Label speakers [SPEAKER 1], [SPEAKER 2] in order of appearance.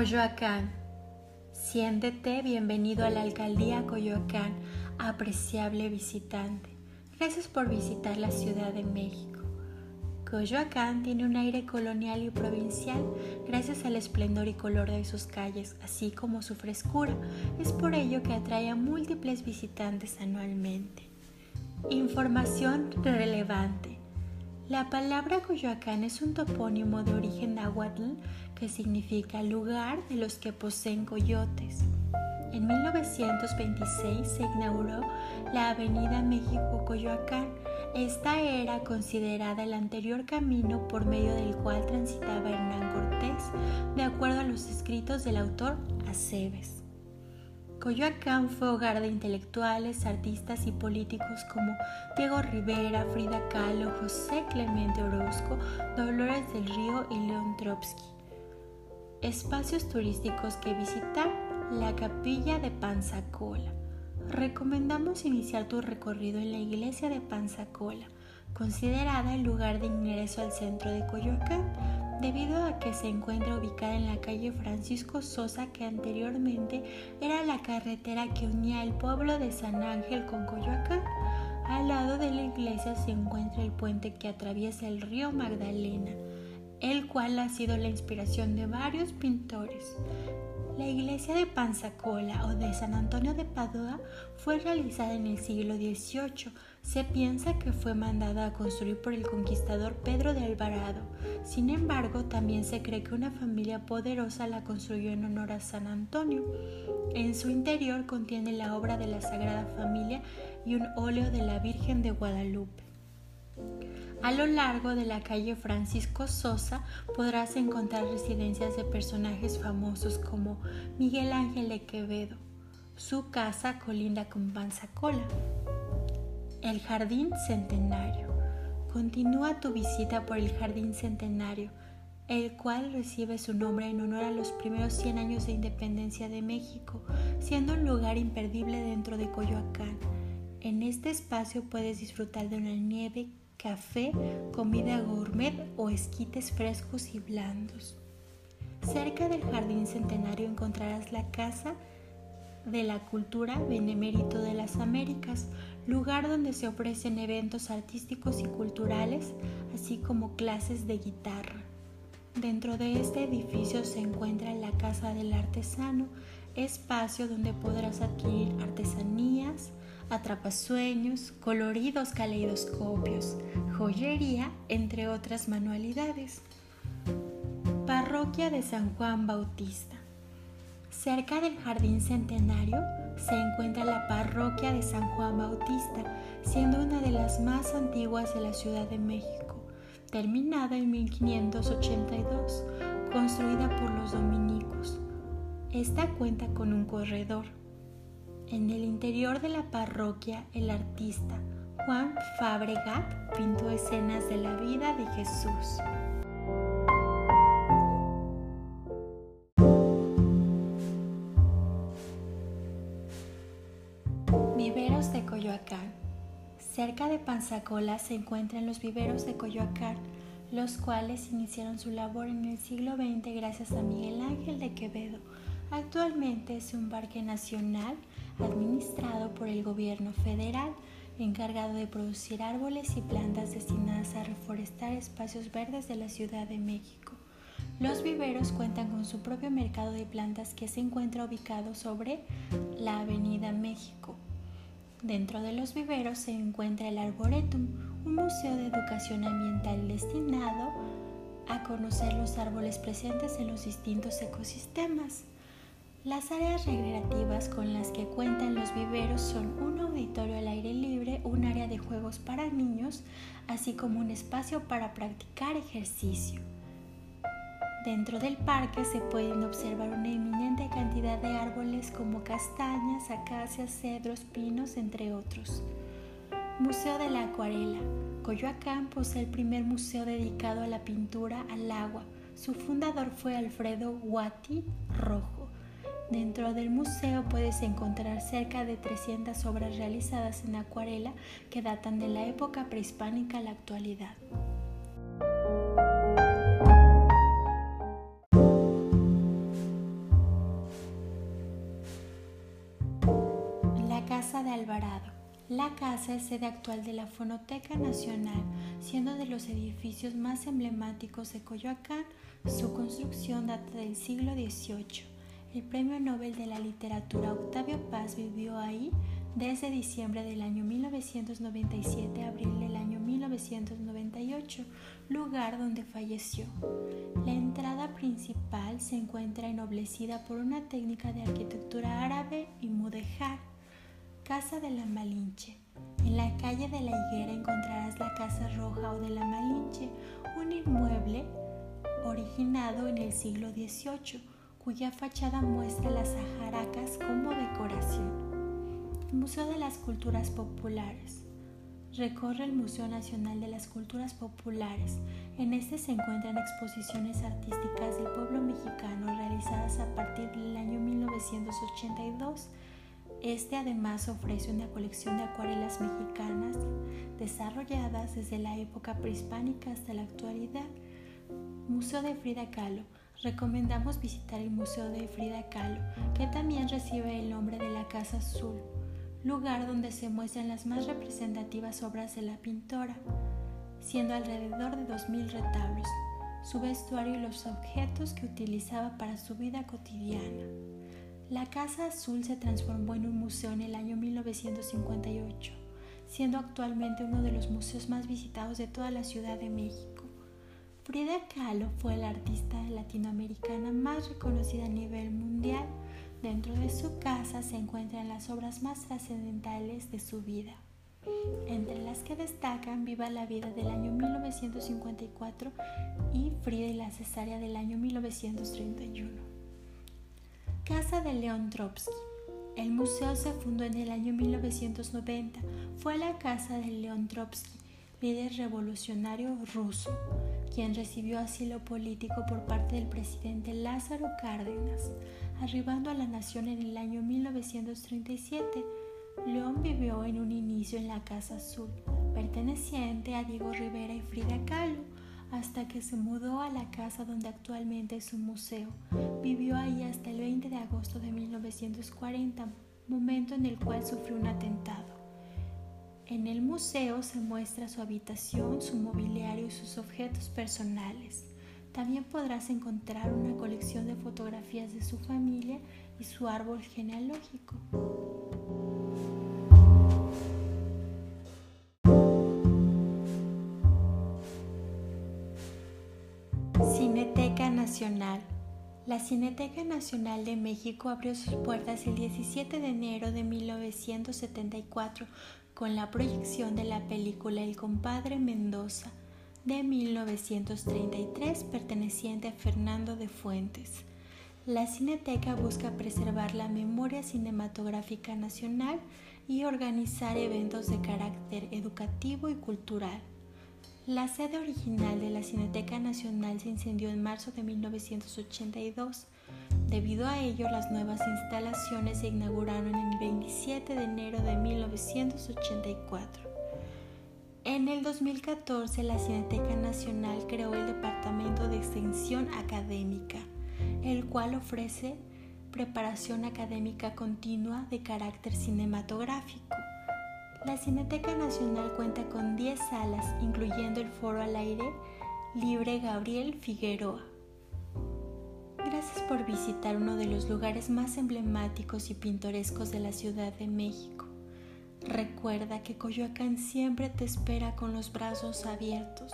[SPEAKER 1] Coyoacán. Siéntete bienvenido a la alcaldía Coyoacán, apreciable visitante. Gracias por visitar la Ciudad de México. Coyoacán tiene un aire colonial y provincial gracias al esplendor y color de sus calles, así como su frescura. Es por ello que atrae a múltiples visitantes anualmente. Información relevante. La palabra Coyoacán es un topónimo de origen náhuatl que significa lugar de los que poseen coyotes. En 1926 se inauguró la Avenida México-Coyoacán. Esta era considerada el anterior camino por medio del cual transitaba Hernán Cortés, de acuerdo a los escritos del autor Aceves. Coyoacán fue hogar de intelectuales, artistas y políticos como Diego Rivera, Frida Kahlo, José Clemente Orozco, Dolores del Río y León Trotsky. Espacios turísticos que visitar, la capilla de Panzacola. Recomendamos iniciar tu recorrido en la iglesia de Panzacola, considerada el lugar de ingreso al centro de Coyoacán debido a que se encuentra ubicada en la calle Francisco Sosa que anteriormente era la carretera que unía el pueblo de San Ángel con Coyoacán. Al lado de la iglesia se encuentra el puente que atraviesa el río Magdalena, el cual ha sido la inspiración de varios pintores. La iglesia de Panzacola o de San Antonio de Padua fue realizada en el siglo XVIII. Se piensa que fue mandada a construir por el conquistador Pedro de Alvarado. Sin embargo, también se cree que una familia poderosa la construyó en honor a San Antonio. En su interior contiene la obra de la Sagrada Familia y un óleo de la Virgen de Guadalupe. A lo largo de la calle Francisco Sosa podrás encontrar residencias de personajes famosos como Miguel Ángel de Quevedo. Su casa colinda con Panzacola. El Jardín Centenario. Continúa tu visita por el Jardín Centenario, el cual recibe su nombre en honor a los primeros 100 años de independencia de México, siendo un lugar imperdible dentro de Coyoacán. En este espacio puedes disfrutar de una nieve café, comida gourmet o esquites frescos y blandos. Cerca del Jardín Centenario encontrarás la Casa de la Cultura Benemérito de las Américas, lugar donde se ofrecen eventos artísticos y culturales, así como clases de guitarra. Dentro de este edificio se encuentra la Casa del Artesano, espacio donde podrás adquirir artesanías, atrapasueños, coloridos caleidoscopios, joyería, entre otras manualidades. Parroquia de San Juan Bautista. Cerca del Jardín Centenario se encuentra la Parroquia de San Juan Bautista, siendo una de las más antiguas de la Ciudad de México, terminada en 1582, construida por los dominicos. Esta cuenta con un corredor, en el interior de la parroquia, el artista Juan Fabregat pintó escenas de la vida de Jesús. De Coyoacán. Cerca de Panzacola se encuentran los viveros de Coyoacán, los cuales iniciaron su labor en el siglo XX gracias a Miguel Ángel de Quevedo. Actualmente es un parque nacional administrado por el gobierno federal, encargado de producir árboles y plantas destinadas a reforestar espacios verdes de la Ciudad de México. Los viveros cuentan con su propio mercado de plantas que se encuentra ubicado sobre la Avenida México. Dentro de los viveros se encuentra el Arboretum, un museo de educación ambiental destinado a conocer los árboles presentes en los distintos ecosistemas. Las áreas recreativas con las que cuentan los viveros son un auditorio al aire libre, un área de juegos para niños, así como un espacio para practicar ejercicio. Dentro del parque se pueden observar una eminente cantidad de árboles como castañas, acacias, cedros, pinos, entre otros. Museo de la Acuarela. Coyoacán posee el primer museo dedicado a la pintura al agua. Su fundador fue Alfredo Guati Rojo. Dentro del museo puedes encontrar cerca de 300 obras realizadas en acuarela que datan de la época prehispánica a la actualidad. La casa es sede actual de la Fonoteca Nacional, siendo de los edificios más emblemáticos de Coyoacán. Su construcción data del siglo XVIII. El Premio Nobel de la Literatura Octavio Paz vivió ahí desde diciembre del año 1997 a abril del año 1998, lugar donde falleció. La entrada principal se encuentra ennoblecida por una técnica de arquitectura árabe Casa de la Malinche. En la calle de la Higuera encontrarás la Casa Roja o de la Malinche, un inmueble originado en el siglo XVIII, cuya fachada muestra las ajaracas como decoración. Museo de las Culturas Populares. Recorre el Museo Nacional de las Culturas Populares. En este se encuentran exposiciones artísticas del pueblo mexicano realizadas a partir del año 1982 este además ofrece una colección de acuarelas mexicanas desarrolladas desde la época prehispánica hasta la actualidad. Museo de Frida Kahlo. Recomendamos visitar el Museo de Frida Kahlo, que también recibe el nombre de la Casa Azul, lugar donde se muestran las más representativas obras de la pintora, siendo alrededor de 2.000 retablos, su vestuario y los objetos que utilizaba para su vida cotidiana. La Casa Azul se transformó en un museo en el año 1958, siendo actualmente uno de los museos más visitados de toda la Ciudad de México. Frida Kahlo fue la artista latinoamericana más reconocida a nivel mundial. Dentro de su casa se encuentran las obras más trascendentales de su vida, entre las que destacan Viva la vida del año 1954 y Frida y la cesárea del año 1931. Casa de León Trotsky. El museo se fundó en el año 1990. Fue la casa de León Trotsky, líder revolucionario ruso, quien recibió asilo político por parte del presidente Lázaro Cárdenas. Arribando a la nación en el año 1937, León vivió en un inicio en la Casa Azul, perteneciente a Diego Rivera y Frida Kahlo hasta que se mudó a la casa donde actualmente es un museo. Vivió ahí hasta el 20 de agosto de 1940, momento en el cual sufrió un atentado. En el museo se muestra su habitación, su mobiliario y sus objetos personales. También podrás encontrar una colección de fotografías de su familia y su árbol genealógico. Cineteca Nacional. La Cineteca Nacional de México abrió sus puertas el 17 de enero de 1974 con la proyección de la película El compadre Mendoza de 1933 perteneciente a Fernando de Fuentes. La Cineteca busca preservar la memoria cinematográfica nacional y organizar eventos de carácter educativo y cultural. La sede original de la Cineteca Nacional se incendió en marzo de 1982. Debido a ello, las nuevas instalaciones se inauguraron el 27 de enero de 1984. En el 2014, la Cineteca Nacional creó el Departamento de Extensión Académica, el cual ofrece preparación académica continua de carácter cinematográfico. La Cineteca Nacional cuenta con 10 salas, incluyendo el foro al aire libre Gabriel Figueroa. Gracias por visitar uno de los lugares más emblemáticos y pintorescos de la Ciudad de México. Recuerda que Coyoacán siempre te espera con los brazos abiertos.